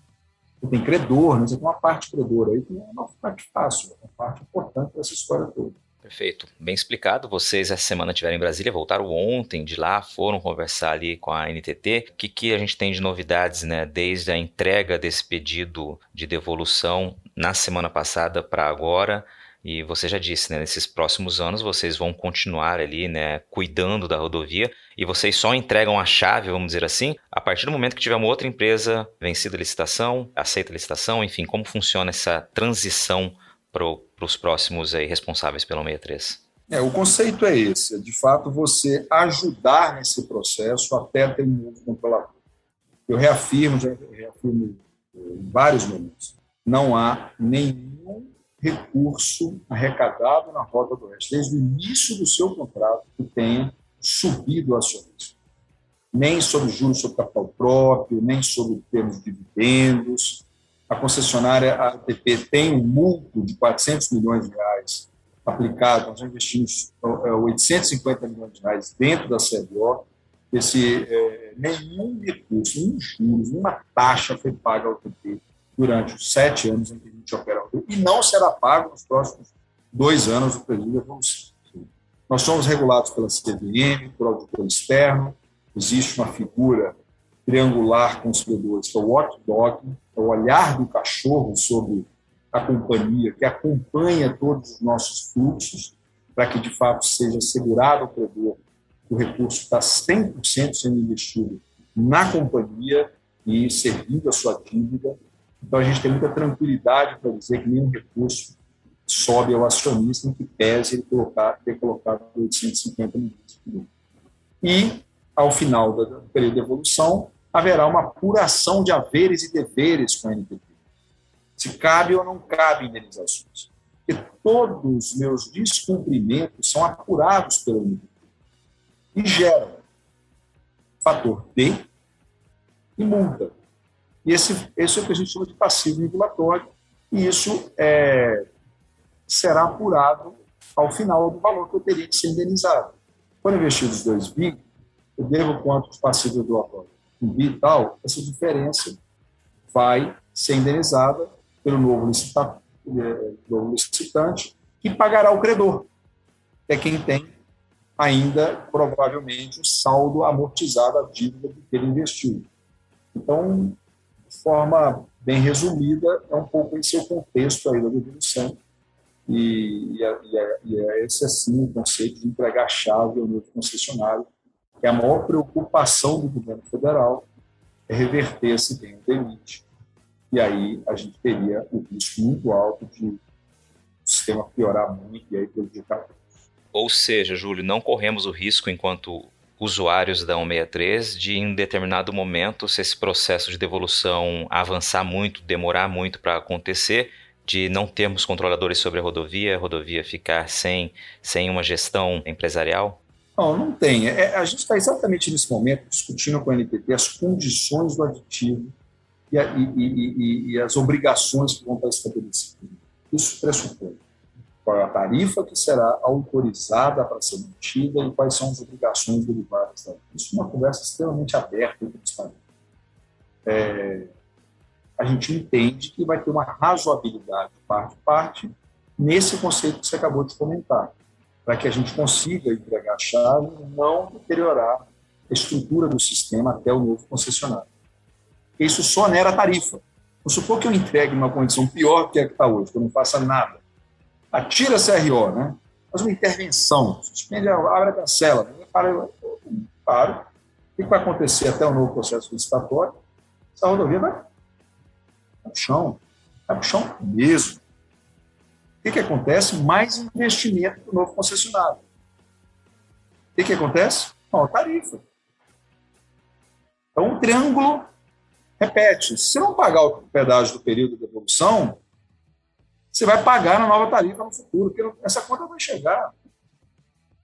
tem credor, né? você tem uma parte credora aí que não é uma parte fácil, uma parte importante dessa história toda. Perfeito, bem explicado. Vocês essa semana estiveram em Brasília, voltaram ontem de lá, foram conversar ali com a NTT. O que, que a gente tem de novidades, né? Desde a entrega desse pedido de devolução na semana passada para agora. E você já disse, né, nesses próximos anos vocês vão continuar ali, né, cuidando da rodovia e vocês só entregam a chave, vamos dizer assim, a partir do momento que tiver uma outra empresa vencida a licitação, aceita a licitação, enfim, como funciona essa transição para os próximos aí, responsáveis pelo 63? É, o conceito é esse, é de fato você ajudar nesse processo até ter um novo controlador. Eu reafirmo, já reafirmo em vários momentos, não há nenhum recurso arrecadado na Rota do Oeste, desde o início do seu contrato, que tenha subido o acionismo. Nem sobre juros sobre capital próprio, nem sobre termos de dividendos. A concessionária ATP tem um multo de 400 milhões de reais aplicado, nós investimos 850 é, milhões de reais dentro da CBO, esse, é, nenhum recurso, nenhum juros, nenhuma taxa foi paga ao ATP durante os sete anos em que a gente opera e não será pago nos próximos dois anos do período de evolução. Nós somos regulados pela CVM, por auditor externo, existe uma figura triangular com os credores, que é o watchdog, é o olhar do cachorro sobre a companhia, que acompanha todos os nossos fluxos, para que, de fato, seja assegurado ao credor que o recurso está 100% sendo investido na companhia e servindo a sua dívida então, a gente tem muita tranquilidade para dizer que nenhum recurso sobe ao acionista em que pese ele colocar, ter colocado 850 milhões. E, ao final do período de evolução, haverá uma apuração de haveres e deveres com a NTT. Se cabe ou não cabe indenizações. Porque todos os meus descumprimentos são apurados pela NTT e geram fator D e multa. E esse, esse é o que a gente chama de passivo regulatório, e isso é, será apurado ao final do valor que eu teria que ser indenizado. Quando investir os dois bi, eu devo quanto de passivo regulatório? Um bi e tal, essa diferença vai ser indenizada pelo novo licitante, é, novo licitante que pagará o credor, é quem tem ainda, provavelmente, o saldo amortizado à dívida que ele investiu. Então, forma bem resumida, é um pouco esse o contexto aí da devolução. E, e, é, e, é, é esse, assim, o conceito de entregar chave ao novo concessionário, que é a maior preocupação do governo federal é reverter esse bem limite. E aí a gente teria o risco muito alto de o sistema piorar muito e aí prejudicar ou seja, Júlio, não corremos o risco, enquanto usuários da 163 de em determinado momento, se esse processo de devolução avançar muito, demorar muito para acontecer, de não termos controladores sobre a rodovia, a rodovia ficar sem, sem uma gestão empresarial? Não, não tem. É, a gente está exatamente nesse momento discutindo com a NTT as condições do aditivo e, a, e, e, e as obrigações que vão estar estabelecidas. Isso pressupõe qual é a tarifa que será autorizada para ser mantida e quais são as obrigações derivadas dela. Isso é uma conversa extremamente aberta e transparente. É, a gente entende que vai ter uma razoabilidade parte a parte nesse conceito que você acabou de comentar, para que a gente consiga entregar a chave e não deteriorar a estrutura do sistema até o novo concessionário. Isso só onera a tarifa. Vamos supor que eu entregue uma condição pior que a que está hoje, que eu não faça nada atira a CRO, né? faz uma intervenção, suspende, abre a cancela, para, para. O que vai acontecer até o novo processo licitatório? Essa rodovia vai para o chão, vai para o chão mesmo. O que, que acontece? Mais investimento do novo concessionário. O que, que acontece? Ó, tarifa. Então, o triângulo repete. Se não pagar o pedágio do período de evolução, você vai pagar na nova tarifa no futuro, porque essa conta vai chegar.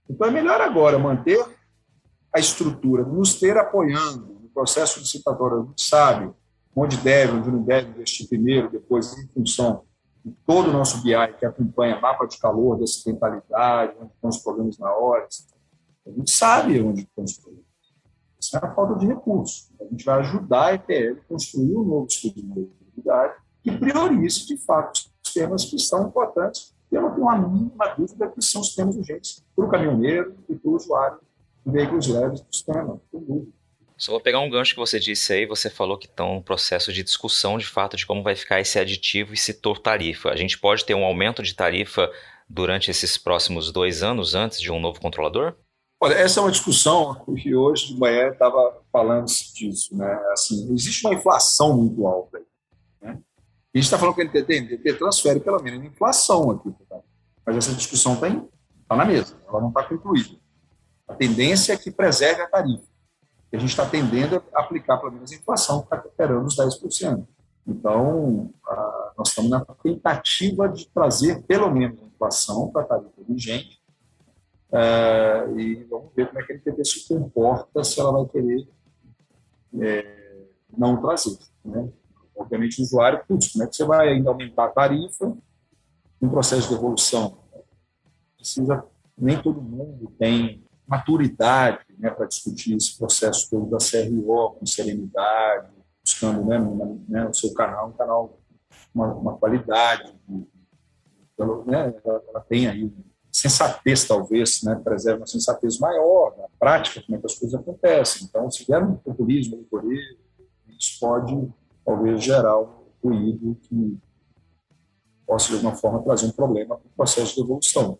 Então, é melhor agora manter a estrutura, nos ter apoiando no processo licitatório. A gente sabe onde deve, onde não deve investir primeiro, depois, em função de todo o nosso BI que acompanha mapa de calor, de acidentalidade, onde estão os problemas na hora. A gente sabe onde estão os problemas. Isso é a falta de recursos. A gente vai ajudar a EPL a construir um novo estudo de mobilidade que priorize, de fato, os temas que são importantes. Eu não tenho a mínima dúvida que são os temas urgentes para o caminhoneiro e para o usuário de veículos leves do sistema. Só vou pegar um gancho que você disse aí, você falou que estão no processo de discussão de fato de como vai ficar esse aditivo e setor tarifa. A gente pode ter um aumento de tarifa durante esses próximos dois anos antes de um novo controlador? Olha, essa é uma discussão que hoje de manhã estava falando disso. Né? Assim, existe uma inflação muito alta. Aí? A gente está falando que o NTT, NTT transfere pela mínima inflação aqui. Tá? Mas essa discussão está tá na mesa, ela não está concluída. A tendência é que preserve a tarifa. A gente está tendendo a aplicar pelo menos a inflação, que está recuperando os 10%. Então, a, nós estamos na tentativa de trazer pelo menos a inflação para a tarifa vigente é, e vamos ver como é que a NTT se comporta se ela vai querer é, não trazer. Né? Obviamente, o usuário, putz, como é que você vai ainda aumentar a tarifa um processo de evolução? Precisa, nem todo mundo tem maturidade né, para discutir esse processo todo da CRO com serenidade, buscando né, né, o seu canal, um canal, uma, uma qualidade, ela, né, ela, tem aí sensatez, talvez, né, preserva uma sensatez maior na prática, como é que as coisas acontecem. Então, se vier um populismo no Coreia, isso pode, talvez, gerar um ruído que possa, de alguma forma, trazer um problema para o processo de evolução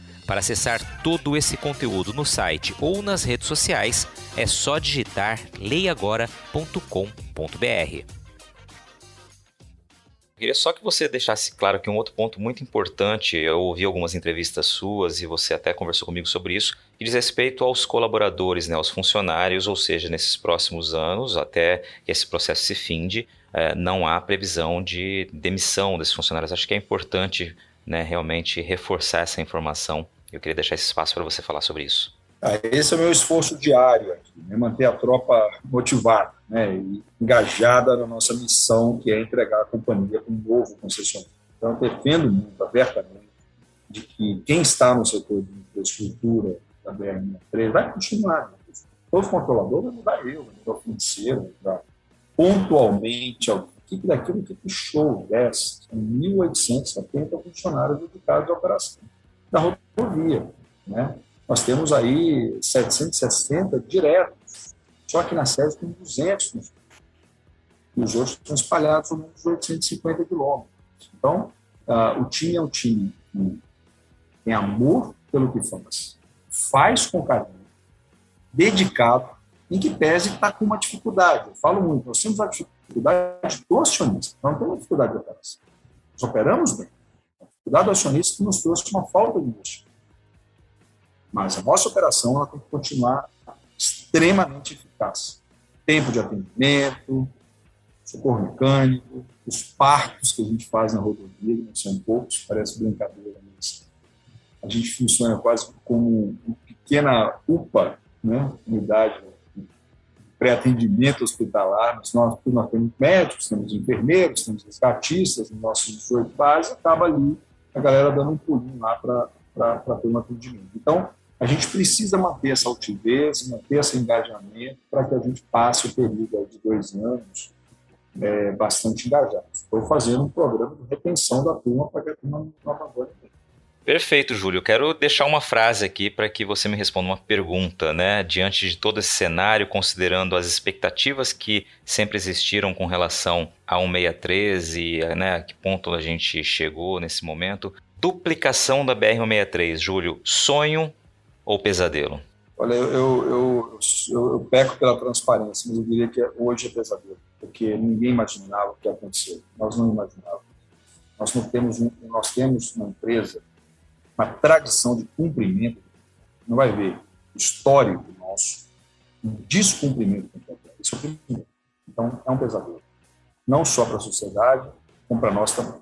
Para acessar todo esse conteúdo no site ou nas redes sociais, é só digitar leiagora.com.br. Queria só que você deixasse claro que um outro ponto muito importante, eu ouvi algumas entrevistas suas e você até conversou comigo sobre isso, que diz respeito aos colaboradores, né, aos funcionários, ou seja, nesses próximos anos, até que esse processo se finde, é, não há previsão de demissão desses funcionários. Acho que é importante né, realmente reforçar essa informação. Eu queria deixar esse espaço para você falar sobre isso. Ah, esse é o meu esforço diário aqui, né? manter a tropa motivada né? e engajada na nossa missão, que é entregar a companhia para um novo concessionário. Então, defendo muito abertamente de que quem está no setor de infraestrutura da BR-63 vai continuar. Todo controlador vai mudar eu, vai mudar o financeiro, vai mudar pontualmente a equipe daquilo, equipe show, 10, 1.870 funcionários dedicados à operação da rodovia. Né? Nós temos aí 760 diretos, só que na sede tem 200 e os outros estão espalhados nos 850 quilômetros. Então, uh, o time é um time que tem amor pelo que faz, faz com carinho, dedicado, em que pese está com uma dificuldade. Eu falo muito, nós temos a dificuldade do acionista, não temos dificuldade de operação. Nós operamos bem. A dificuldade do acionista que nos trouxe uma falta de investimento. Mas a nossa operação ela tem que continuar extremamente eficaz. Tempo de atendimento, socorro mecânico, os partos que a gente faz na rodovia, não são poucos, parece brincadeira, mas a gente funciona quase como uma pequena UPA né? unidade pré-atendimento hospitalar, nós, nós temos médicos, temos enfermeiros, temos resgatistas nos nossos 18 bases, acaba ali a galera dando um pulinho lá para ter um atendimento. Então, a gente precisa manter essa altivez, manter esse engajamento para que a gente passe o período de dois anos é, bastante engajados. Estou fazendo um programa de retenção da turma para que a turma não abandone. Perfeito, Júlio. Quero deixar uma frase aqui para que você me responda uma pergunta, né? Diante de todo esse cenário, considerando as expectativas que sempre existiram com relação a 163 e né, a que ponto a gente chegou nesse momento. Duplicação da BR-163, Júlio, sonho ou pesadelo? Olha, eu, eu, eu, eu, peco pela transparência, mas eu diria que hoje é pesadelo, porque ninguém imaginava o que aconteceu. Nós não imaginávamos. Nós, não temos, nós temos uma empresa uma tradição de cumprimento, não vai ver histórico nosso, um descumprimento Isso é o. Então, é um pesadelo. Não só para a sociedade, como para nós também.